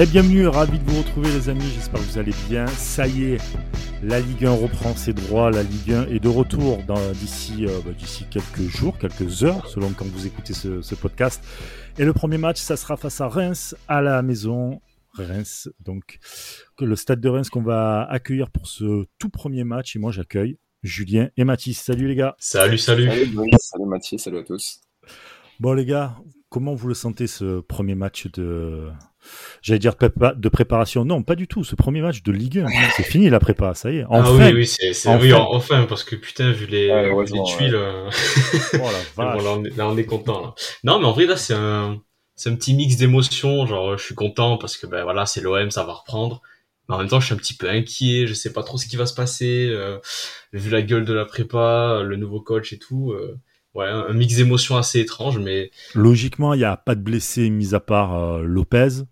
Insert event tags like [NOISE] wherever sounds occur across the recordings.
Et bienvenue, ravi de vous retrouver les amis, j'espère que vous allez bien. Ça y est, la Ligue 1 reprend ses droits, la Ligue 1 est de retour d'ici euh, bah, d'ici quelques jours, quelques heures, selon quand vous écoutez ce, ce, podcast. Et le premier match, ça sera face à Reims, à la maison. Reims, donc le stade de Reims qu'on va accueillir pour ce tout premier match. Et moi, j'accueille Julien et Mathis. Salut les gars. Salut, salut. Salut, salut Mathis, salut à tous. Bon les gars, comment vous le sentez ce premier match de J'allais dire de préparation. Non, pas du tout. Ce premier match de Ligue 1, [LAUGHS] c'est fini la prépa, ça y est. Enfin, ah oui, oui, c'est enfin. Oui, enfin, parce que putain, vu les, les tuiles, euh, oh, la [LAUGHS] bon, là, on est, là, on est, content. Là. Non, mais en vrai, là, c'est un, c'est un petit mix d'émotions. Genre, je suis content parce que ben voilà, c'est l'OM, ça va reprendre. Mais en même temps, je suis un petit peu inquiet. Je sais pas trop ce qui va se passer. Euh, vu la gueule de la prépa, le nouveau coach et tout. Euh, ouais, un mix d'émotions assez étrange, mais logiquement, il n'y a pas de blessés mis à part euh, Lopez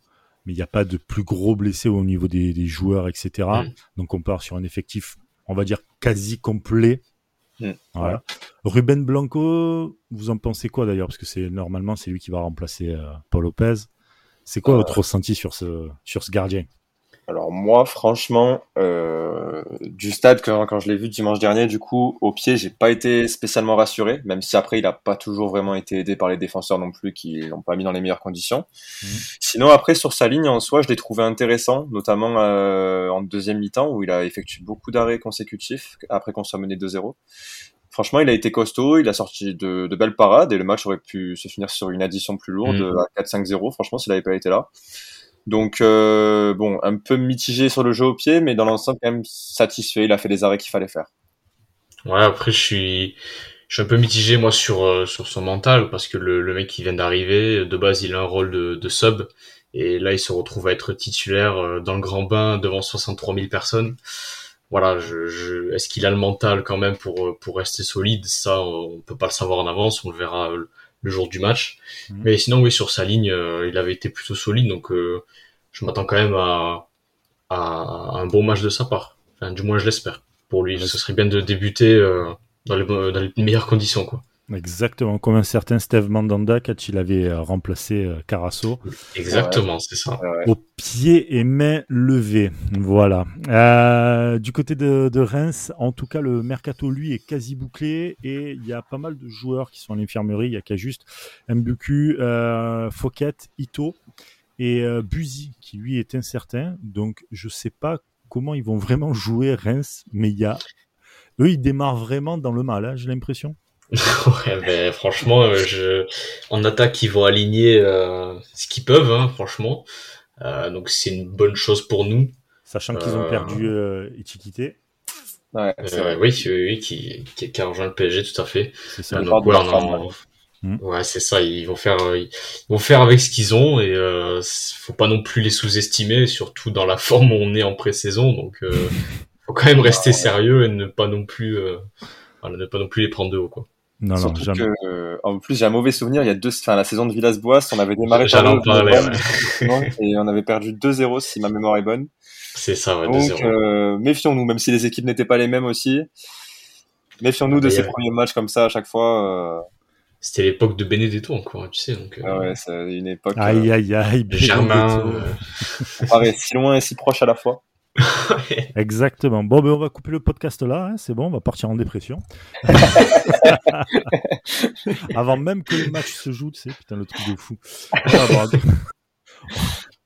mais il n'y a pas de plus gros blessés au niveau des, joueurs, etc. Mm. Donc on part sur un effectif, on va dire, quasi complet. Mm. Voilà. Ruben Blanco, vous en pensez quoi d'ailleurs? Parce que c'est normalement c'est lui qui va remplacer euh, Paul Lopez. C'est quoi euh. votre ressenti sur ce, sur ce gardien? Alors moi, franchement, euh, du stade quand, quand je l'ai vu dimanche dernier, du coup, au pied, j'ai pas été spécialement rassuré, même si après il a pas toujours vraiment été aidé par les défenseurs non plus, qui l'ont pas mis dans les meilleures conditions. Mhm. Sinon, après sur sa ligne en soi, je l'ai trouvé intéressant, notamment euh, en deuxième mi-temps où il a effectué beaucoup d'arrêts consécutifs après qu'on soit mené 2-0. Franchement, il a été costaud, il a sorti de, de, belles parades et le match aurait pu se finir sur une addition plus lourde mhm. à 4-5-0. Franchement, s'il avait pas été là. Donc euh, bon, un peu mitigé sur le jeu au pied, mais dans l'ensemble quand même satisfait. Il a fait les arrêts qu'il fallait faire. Ouais, après je suis, je suis un peu mitigé moi sur euh, sur son mental parce que le, le mec qui vient d'arriver, de base il a un rôle de, de sub et là il se retrouve à être titulaire euh, dans le grand bain devant 63 000 personnes. Voilà, je, je est-ce qu'il a le mental quand même pour pour rester solide? Ça, on peut pas le savoir en avance, on le verra le jour du match. Mhm. Mais sinon, oui, sur sa ligne, il avait été plutôt solide, donc je m'attends quand même à, à, un bon match de sa part. Enfin, du moins, je l'espère. Pour lui, ce serait bien de débuter euh, dans, les, dans les meilleures conditions, quoi. Exactement, comme un certain Steve Mandanda quand il avait euh, remplacé euh, Carasso. Exactement, c'est ça. Au pied et main levées. Voilà. Euh, du côté de, de, Reims, en tout cas, le mercato, lui, est quasi bouclé et il y a pas mal de joueurs qui sont à l'infirmerie. Il y a qu'à juste Mbuku, euh, Fouquet, Ito et euh, Buzy qui lui est incertain. Donc je sais pas comment ils vont vraiment jouer Reims, mais il y a eux ils démarrent vraiment dans le mal, hein, j'ai l'impression. [LAUGHS] ouais, ben, franchement, euh, je... en attaque ils vont aligner euh, ce qu'ils peuvent, hein, franchement. Euh, donc c'est une bonne chose pour nous. Sachant qu'ils ont perdu euh, Ouais, oui, oui, qui, qui, qui, a rejoint le PSG tout à fait. C'est ça. Donc, ouais, Hmm. Ouais, c'est ça. Ils vont faire, euh, ils vont faire avec ce qu'ils ont et euh, faut pas non plus les sous-estimer, surtout dans la [LAUGHS] forme où on est en pré-saison. Donc, euh, faut quand même rester sérieux et ne pas non plus, euh, voilà, ne pas non plus les prendre de haut, quoi. Non, non, jamais. Que, euh, en plus, j'ai un mauvais souvenir. Il y a deux, enfin, la saison de Villas-Boas, on avait démarré par et on avait perdu 2-0 si ma mémoire est bonne. C'est ça, ouais, Donc, euh, méfions-nous, même si les équipes n'étaient pas les mêmes aussi. Méfions-nous de ces premiers matchs comme ça à chaque fois. C'était l'époque de Benedetto encore, tu sais. Donc, euh, ah ouais, c'est une époque. Aïe, aïe, aïe. Germain. Euh... si loin et si proche à la fois. [LAUGHS] Exactement. Bon, ben on va couper le podcast là, hein, c'est bon, on va partir en dépression. [LAUGHS] Avant même que le match se joue, tu sais, putain, le truc de fou.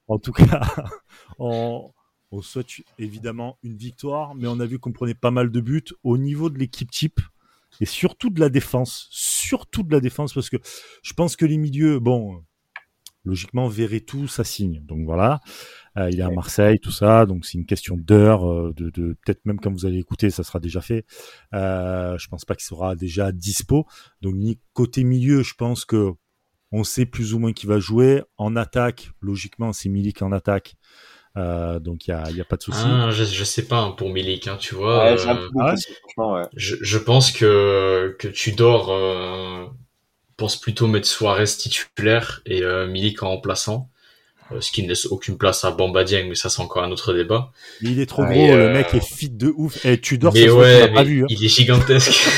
en tout cas, on, on souhaite évidemment une victoire, mais on a vu qu'on prenait pas mal de buts. Au niveau de l'équipe type, et surtout de la défense, surtout de la défense parce que je pense que les milieux, bon, logiquement tout ça signe. Donc voilà, euh, il est à Marseille, tout ça, donc c'est une question d'heure, euh, de, de peut-être même quand vous allez écouter, ça sera déjà fait. Euh, je pense pas qu'il sera déjà dispo. Donc ni côté milieu, je pense que on sait plus ou moins qui va jouer. En attaque, logiquement, c'est Milik en attaque. Euh, donc il y a, y a, pas de souci. Ah, je, je sais pas hein, pour Milik, hein, tu vois. Ouais, euh, ouais. je, je, pense que que Tudor euh, pense plutôt mettre Suarez titulaire et euh, Milik en remplaçant. Euh, ce qui ne laisse aucune place à Bamba Dieng, mais ça c'est encore un autre débat. il est trop gros, le mec est fit de ouf. Et Tudor, mais ouais, mais pas vu, hein. il est gigantesque.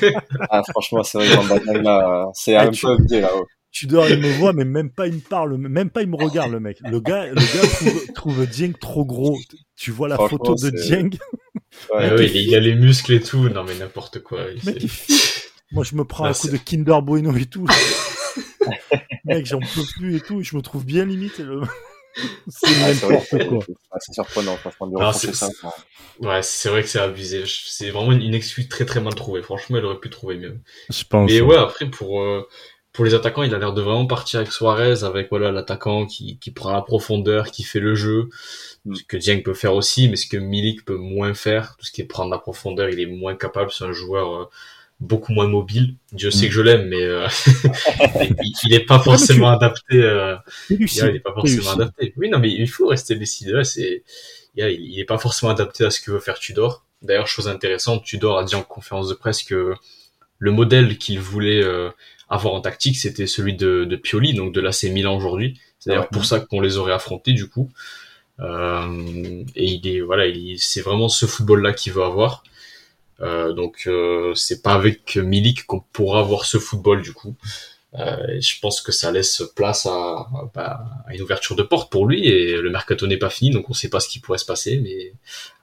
[LAUGHS] ah, franchement, c'est vrai, Bamba Dieng là, c'est un peu là. Tudor, il me voit, mais même pas il me parle, même pas il me regarde, le mec. Le gars, le gars trouve, trouve Dieng trop gros. Tu vois la photo de Dieng? Ouais, ouais, il a les muscles et tout. Non, mais n'importe quoi. Mec, il Moi, je me prends un coup de Kinder Bueno et tout. [LAUGHS] mec, j'en peux plus et tout. Je me trouve bien limite. Le... [LAUGHS] c'est n'importe quoi. C'est surprenant, franchement. ça. Ouais, c'est vrai que c'est abusé. C'est vraiment une excuse très très mal trouvée. Franchement, il aurait pu trouver mieux. Je pense. Mais ouais, après, pour, euh, pour les attaquants, il a l'air de vraiment partir avec Suarez, avec voilà l'attaquant qui, qui prend la profondeur, qui fait le jeu, mm. ce que Dieng peut faire aussi, mais ce que Milik peut moins faire, tout ce qui est prendre la profondeur, il est moins capable. C'est un joueur euh, beaucoup moins mobile. Dieu sait mm. que je l'aime, mais euh, [LAUGHS] il, n'est pas forcément adapté. Euh, il est pas forcément adapté. Oui, non, mais il faut rester lucide. C'est, il est pas forcément adapté à ce que veut faire Tudor. D'ailleurs, chose intéressante, Tudor a dit en conférence de presse que le modèle qu'il voulait euh, avoir en tactique, c'était celui de, de, Pioli, donc de l'AC Milan aujourd'hui. C'est d'ailleurs pour ça qu'on les aurait affrontés du coup. Euh, et il est voilà, c'est vraiment ce football-là qu'il veut avoir. Euh, donc euh, c'est pas avec Milik qu'on pourra voir ce football du coup. Euh, je pense que ça laisse place à, bah, à, une ouverture de porte pour lui et le mercato n'est pas fini donc on sait pas ce qui pourrait se passer mais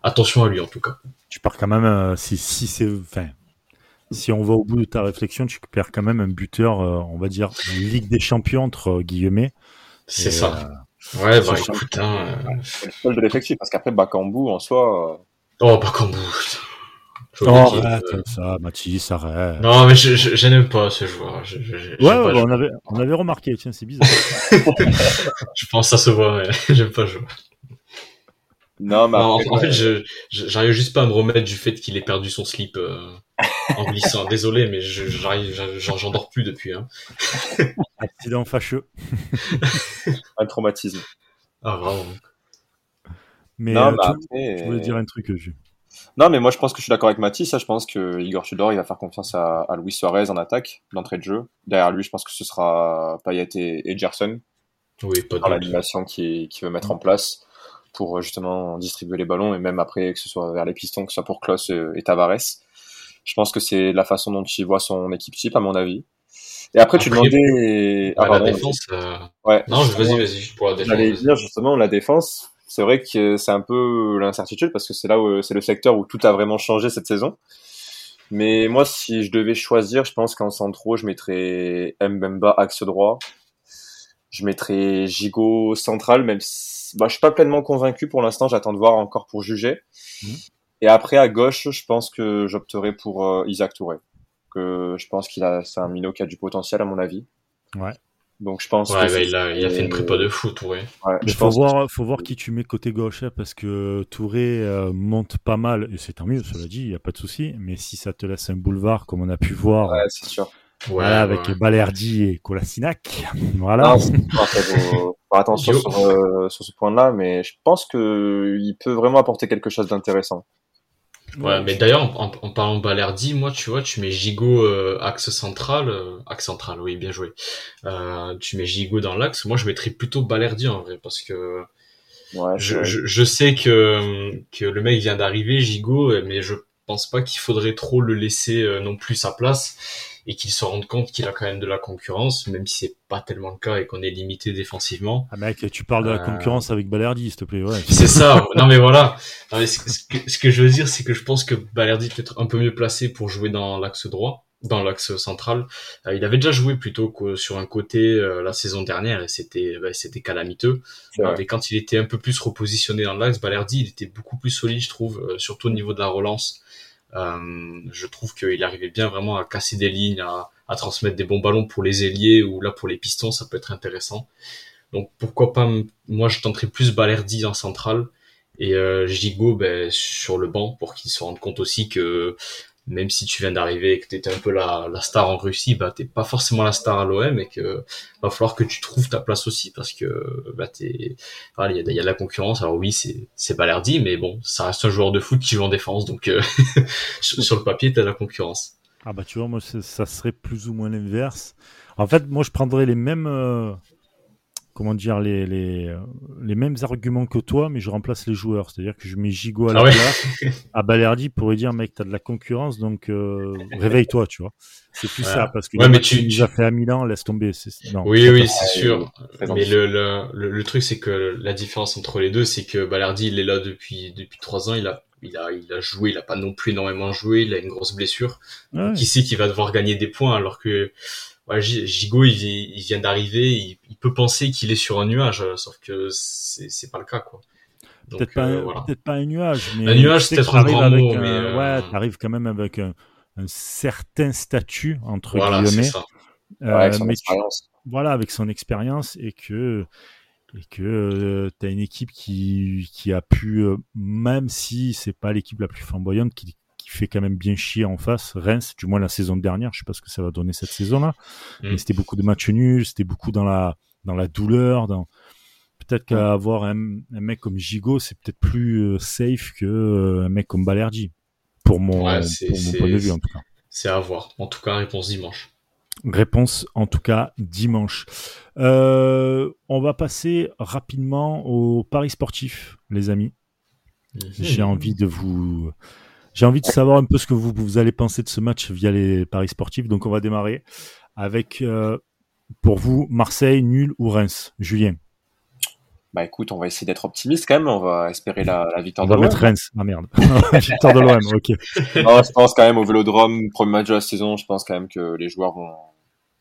attention à lui en tout cas. Tu pars quand même si, si c'est enfin si on va au bout de ta réflexion, tu perds quand même un buteur, on va dire, Ligue des Champions, entre guillemets. C'est ça. ouais, bah écoute, hein, C'est le seul de l'effectif, parce qu'après, Bakambu, en soi... Oh, Bakambu, Oh, arrête ça, Mathis, arrête. Non, mais je, je, n'aime pas ce joueur. Je, ouais, ouais on, avait, on avait remarqué, tiens, c'est bizarre. [LAUGHS] je pense que ça se voit, mais j'aime pas jouer. Non, mais en, fait, je, j'arrive juste pas à me remettre du fait qu'il ait perdu son slip euh, en glissant. [LAUGHS] Désolé, mais j'arrive, j'en dors plus depuis. Hein. [LAUGHS] Accident fâcheux. un traumatisme. Ah, vraiment. Mais non, euh, tu, voulais dire un truc, Jules. Non, mais moi je pense que je suis d'accord avec Mathis. Je pense que Igor Tudor il va faire confiance à, à Luis Suarez en attaque, d'entrée de jeu. Derrière lui, je pense que ce sera Payet et, Gerson. Oui, pas dans l'animation qu'il qui veut mettre en place pour euh, justement distribuer les ballons et même après que ce soit vers les pistons, que ce soit pour Klaus et Tavares. Je pense que c'est la façon dont il voit son équipe type, à mon avis. Et après, tu demandais. Ah, la défense. Euh... Ouais. Non, vas-y, vas-y, pour la défense. J'allais dire justement la défense c'est vrai que c'est un peu l'incertitude parce que c'est là où c'est le secteur où tout a vraiment changé cette saison. Mais moi, si je devais choisir, je pense qu'en centraux, je mettrais Mbemba axe droit. Je mettrais Gigot central, même si bah, je suis pas pleinement convaincu pour l'instant. J'attends de voir encore pour juger. Mmh. Et après, à gauche, je pense que j'opterais pour euh, Isaac Touré. Que je pense qu'il a, c'est un minot qui a du potentiel à mon avis. Ouais. Donc je pense. Ouais, bah, il, a, il a fait une prépa de fou, Touré. il faut voir, faut voir qui tu mets côté gauche, hein, parce que Touré euh, monte pas mal, et c'est tant mieux, cela dit, il n'y a pas de souci. Mais si ça te laisse un boulevard, comme on a pu voir, ouais, c'est sûr. Voilà, avec Balerdi et Kolasinac. [LAUGHS] Voilà. faut faire attention sur, euh, sur, ce point-là, mais je pense que il peut vraiment apporter quelque chose d'intéressant. Ouais, mais d'ailleurs, en, en, parlant de Balerdi, moi, tu vois, tu mets Gigot euh, axe central, euh, axe central, oui, bien joué. Euh, tu mets Gigot dans l'axe. Moi, je mettrais plutôt Balerdi en vrai, parce que ouais, je, je, je, sais que que le mec vient d'arriver, Gigot, mais je pense pas qu'il faudrait trop le laisser euh, non plus sa place et qu'il se rende compte qu'il a quand même de la concurrence, même si c'est pas tellement le cas et qu'on est limité défensivement. Ah mec, tu parles de la euh, concurrence avec Balerdi, s'il te plaît. Ouais. C'est ça. [LAUGHS] non mais voilà. ce, que, je veux dire, c'est que je pense que Balerdi peut être un peu mieux placé pour jouer dans l'axe droit, dans l'axe central. Euh, il avait déjà joué plutôt que sur un côté euh, la saison dernière et c'était bah, c'était calamiteux. mais quand il était un peu plus repositionné dans l'axe, Balerdi, il était beaucoup plus solide, je trouve, surtout au niveau de la relance. Euh, je trouve qu'il arrivait bien vraiment à casser des lignes, à, à, transmettre des bons ballons pour les ailiers ou là pour les pistons, ça peut être intéressant. Donc pourquoi pas, moi je tenterais plus Balerdi en centrale et euh, Gigot ben, sur le banc pour qu'il se rende compte aussi que même si tu viens d'arriver et que tu étais un peu la, la, star en Russie, bah t'es pas forcément la star à l'OM et que va falloir que tu trouves ta place aussi parce que bah t'es il y, a, de la concurrence. Alors oui, c'est c'est mais bon, ça reste un joueur de foot qui joue en défense, donc euh, [LAUGHS] sur le papier t'as la concurrence. Ah bah tu vois, moi ça serait plus ou moins l'inverse. En fait, moi je prendrais les mêmes euh, comment dire, les, les, les mêmes arguments que toi, mais je remplace les joueurs. C'est-à-dire que je mets Gigot à la Ah ouais. à [LAUGHS] Balerdi pour lui dire, mec, t'as de la concurrence, donc euh, réveille-toi, tu vois. C'est plus ça, parce que Ouais, mais tu- a fait à Milan, laisse tomber. Non, Oui, oui, c'est sûr. Mais le, le, le, le truc, c'est que la différence entre les deux, c'est que Balardi, il est là depuis, depuis trois ans, il a, il a, il a joué, il a pas non plus énormément joué, il a une grosse blessure. Ouais. Qui sait qu'il va devoir gagner des points alors que Gi- Gigot, il, vi- il vient d'arriver, il, il peut penser qu'il est sur un nuage, sauf que c'est pas le cas, quoi. Donc, Peut-être pas, euh, un- voilà. peut-être pas un nuage, mais Un nuage, c'est peut-être un t'arrives grand avec mot, un- mais, euh, ouais, t'arrives quand même avec un, un certain statut entre Voilà, guillemets. ça. Ouais, avec Euh, son tu- voilà, avec son expérience et que et que tu as une équipe qui, qui a pu, euh, même si c'est pas l'équipe la plus flamboyante, qui, qui fait quand même bien chier en face, Reims, du moins la saison dernière, je sais pas ce que ça va donner cette saison-là, Mm. mais c'était beaucoup de matchs nuls, c'était beaucoup dans la, dans la douleur, dans... Peut-être qu'avoir un, un mec comme Gigot, c'est peut-être plus euh, safe que euh, un mec comme Balerdi, pour mon, Ouais, c'est- pour mon c'est- point de vue en tout cas. C'est à voir. En tout cas, réponse dimanche. Réponse en tout cas dimanche. Euh, on va passer rapidement au paris sportif, les amis. Mhm. J'ai envie de vous, j'ai envie de savoir un peu ce que vous, vous allez penser de ce match via les paris sportifs. Donc on va démarrer avec euh, pour vous Marseille nul ou Reims? Julien, Bah écoute, on va essayer d'être optimiste quand même. On va espérer la, la victoire on de va l'OM. mettre Reims. Ah merde, [LAUGHS] victoire de l'OM. Ok. [LAUGHS] Non, je pense quand même au Vélodrome, premier match de la saison. Je pense quand même que les joueurs vont,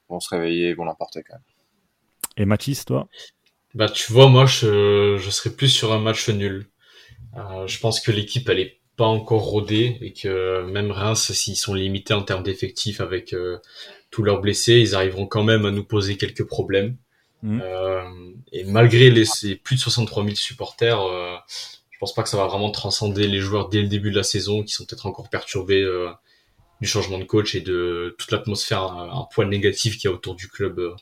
vont se réveiller et vont l'emporter quand même. Et Mathis, toi? Bah, tu vois, moi, je, je serais plus sur un match nul. Euh, je pense que l'équipe, elle est pas encore rodée et que même Reims, s'ils sont limités en termes d'effectifs avec euh, tous leurs blessés, ils arriveront quand même à nous poser quelques problèmes. Mhm. Euh, et malgré les, plus de 63 000 supporters, euh, je pense pas que ça va vraiment transcender les joueurs dès le début de la saison qui sont peut-être encore perturbés euh, du changement de coach et de toute l'atmosphère un, un poil négatif qu'il y a autour du club euh,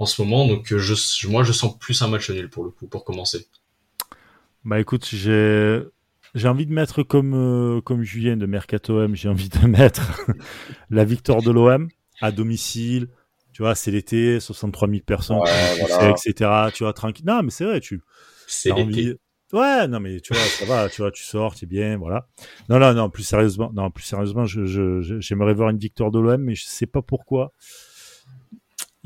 en ce moment. Donc euh, je, moi, je sens plus un match nul pour le coup, pour commencer. Bah écoute, j'ai j'ai envie de mettre comme euh, comme Julien de Mercato M, j'ai envie de mettre [LAUGHS] la victoire de l'OM à domicile. Tu vois, c'est l'été, 63 000 personnes, Ouais, voilà. etc. Tu vois, tranquille. Non, mais c'est vrai, tu C'est envie. Ouais, non, mais tu vois, ça va, tu vois, tu sors, t'es bien, voilà. Non, non, non, plus sérieusement, non, plus sérieusement, je, je, je- j'aimerais voir une victoire de l'OM, mais je sais pas pourquoi.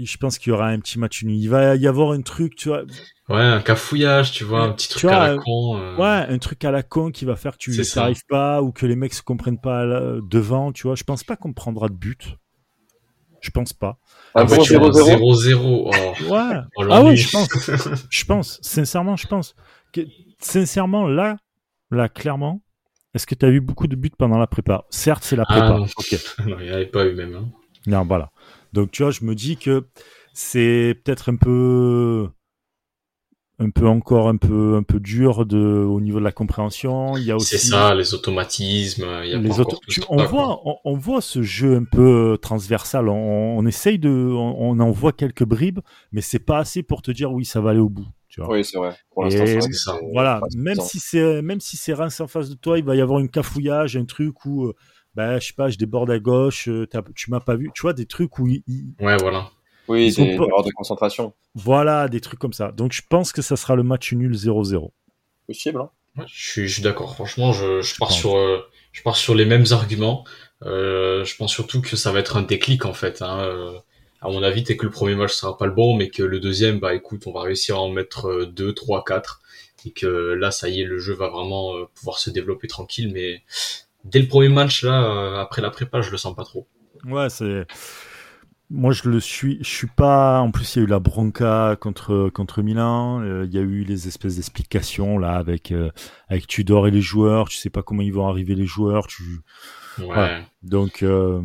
Je pense qu'il y aura un petit match nul. Il va y avoir un truc, tu vois, Ouais, un cafouillage, tu vois, un petit truc vois, à la euh, con. euh, Ouais, un truc à la con qui va faire que tu n'arrives pas ou que les mecs se comprennent pas devant, tu vois. Je pense pas qu'on prendra de but. Je pense pas. Un Ah ouais, bon tu vois, 0-0. 0-0. Oh, Ouais. oh, ah ouais, l'ennui. je pense. Je pense. Sincèrement, je pense. Que, sincèrement, là, là, clairement, est-ce que tu as vu beaucoup de buts pendant la prépa? Certes, c'est la Ah, prépa. non. ok. [LAUGHS] non, il n'y avait pas eu même. Hein. Non, voilà. Donc, tu vois, je me dis que c'est peut-être un peu, un peu encore un peu, un peu dur de, au niveau de la compréhension. Il y a aussi C'est ça, les automatismes. Il y a les pas autres. encore tout tu- ça, on quoi. voit, on, on voit ce jeu un peu euh, transversal. On, on essaye de, on, on en voit quelques bribes, mais c'est pas assez pour te dire oui, ça va aller au bout. Tu vois. Oui, c'est vrai. Pour l'instant, c'est ça. Voilà, même si c'est même si c'est Reims en face de toi, il va y avoir une cafouillage, un truc où ben je sais pas, je déborde à gauche, euh, tu m'as pas vu, tu vois des trucs où il- il- Ouais, voilà. Oui, Ils des pas- erreurs de concentration. voilà des trucs comme ça. Donc je pense que ça sera le match nul 0-0. Possible, hein. Ouais, je suis, d'accord. Franchement, je, je pars pense. sur, euh, je pars sur les mêmes arguments. Euh, je pense surtout que ça va être un déclic en fait. Hein. Euh, À mon avis, c'est que le premier match sera pas le bon, mais que le deuxième, bah écoute, on va réussir à en mettre euh, deux, trois, quatre, et que là, ça y est, le jeu va vraiment pouvoir se développer tranquille. Mais dès le premier match, là, euh, après la prépa, je le sens pas trop. Ouais, c'est. Moi, je le suis. Je suis pas. En plus, il y a eu la bronca contre contre Milan. euh, Il y a eu les espèces d'explications là avec euh, avec Tudor et les joueurs. Tu sais pas comment ils vont arriver les joueurs. Tu. Ouais. Donc, euh,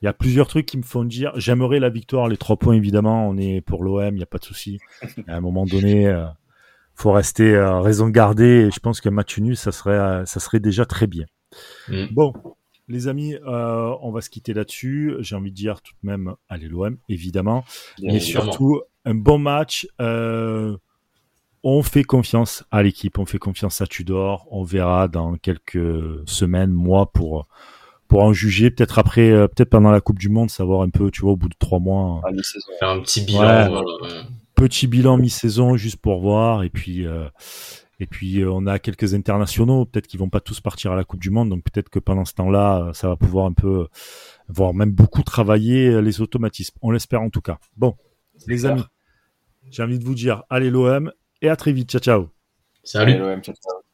il y a plusieurs trucs qui me font dire. J'aimerais la victoire, les trois points évidemment. On est pour l'OM, il n'y a pas de souci. À un moment donné, euh, faut rester euh, raison gardée. Et je pense qu'un match nul, ça serait ça serait déjà très bien. Mm. Bon, les amis, euh, on va se quitter là-dessus. J'ai envie de dire tout de même, allez l'OM, évidemment, Bien mais évidemment. surtout un bon match. Euh, on fait confiance à l'équipe, on fait confiance à Tudor. On verra dans quelques semaines, mois pour pour en juger. Peut-être après, euh, peut-être pendant la Coupe du Monde, savoir un peu, tu vois, au bout de trois mois. Faire un petit bilan. Ouais. voilà, ouais. petit bilan mi-saison juste pour voir. Et puis, euh, et puis euh, on a quelques internationaux. Peut-être qu'ils vont pas tous partir à la Coupe du Monde. Donc peut-être que pendant ce temps-là, ça va pouvoir un peu, voire même beaucoup travailler les automatismes. On l'espère en tout cas. Bon, les amis, j'ai envie de vous dire, allez l'OM et à très vite. Ciao, ciao. Salut. L'OM, ciao, ciao.